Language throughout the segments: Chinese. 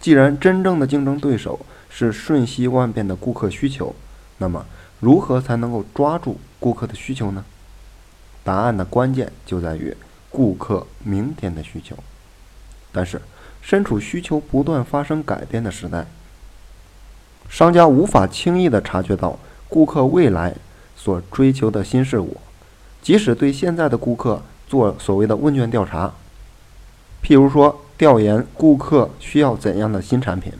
既然真正的竞争对手是瞬息万变的顾客需求，那么如何才能够抓住顾客的需求呢？答案的关键就在于顾客明天的需求。但是，身处需求不断发生改变的时代，商家无法轻易地察觉到顾客未来所追求的新事物。即使对现在的顾客做所谓的问卷调查，譬如说调研顾客需要怎样的新产品，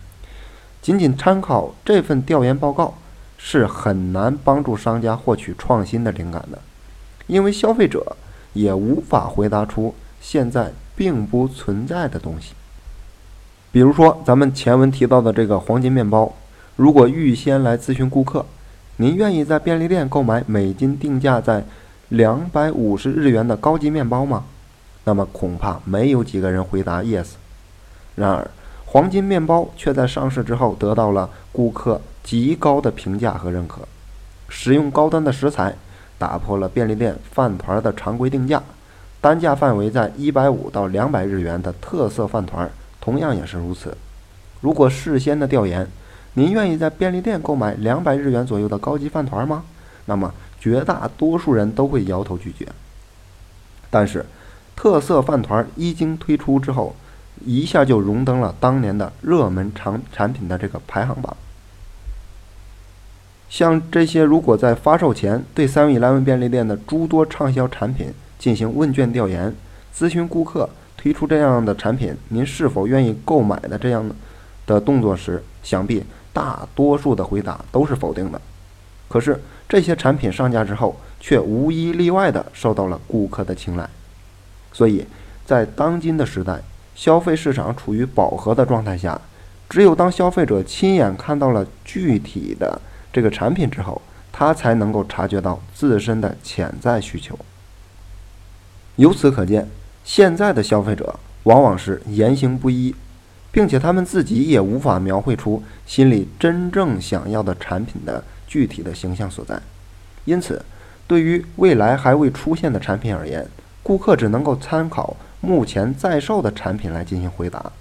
仅仅参考这份调研报告是很难帮助商家获取创新的灵感的，因为消费者也无法回答出现在并不存在的东西。比如说咱们前文提到的这个黄金面包，如果预先来咨询顾客，您愿意在便利店购买每斤定价在两百五十日元的高级面包吗？那么恐怕没有几个人回答 yes。然而，黄金面包却在上市之后得到了顾客极高的评价和认可。使用高端的食材，打破了便利店饭团的常规定价，单价范围在一百五到两百日元的特色饭团同样也是如此。如果事先的调研，您愿意在便利店购买两百日元左右的高级饭团吗？那么。绝大多数人都会摇头拒绝。但是，特色饭团一经推出之后，一下就荣登了当年的热门产产品的这个排行榜。像这些，如果在发售前对三元 eleven 便利店的诸多畅销产品进行问卷调研，咨询顾客推出这样的产品，您是否愿意购买的这样的动作时，想必大多数的回答都是否定的。可是。这些产品上架之后，却无一例外地受到了顾客的青睐。所以，在当今的时代，消费市场处于饱和的状态下，只有当消费者亲眼看到了具体的这个产品之后，他才能够察觉到自身的潜在需求。由此可见，现在的消费者往往是言行不一，并且他们自己也无法描绘出心里真正想要的产品的。具体的形象所在，因此，对于未来还未出现的产品而言，顾客只能够参考目前在售的产品来进行回答。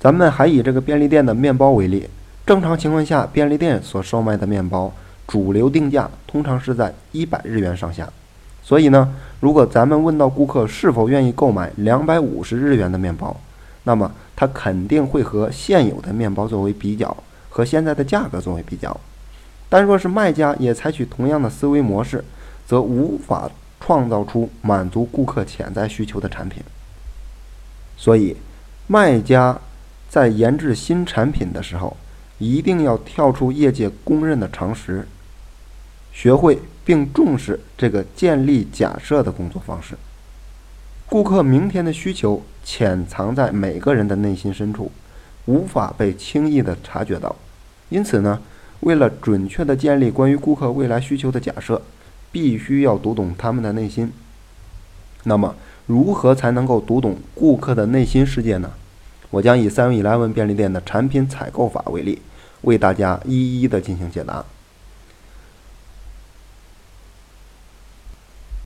咱们还以这个便利店的面包为例，正常情况下，便利店所售卖的面包主流定价通常是在一百日元上下。所以呢，如果咱们问到顾客是否愿意购买两百五十日元的面包，那么他肯定会和现有的面包作为比较，和现在的价格作为比较。但若是卖家也采取同样的思维模式，则无法创造出满足顾客潜在需求的产品。所以，卖家在研制新产品的时候，一定要跳出业界公认的常识，学会并重视这个建立假设的工作方式。顾客明天的需求潜藏在每个人的内心深处，无法被轻易的察觉到。因此呢？为了准确地建立关于顾客未来需求的假设，必须要读懂他们的内心。那么，如何才能够读懂顾客的内心世界呢？我将以 Seven eleven 便利店的产品采购法为例，为大家一一的进行解答。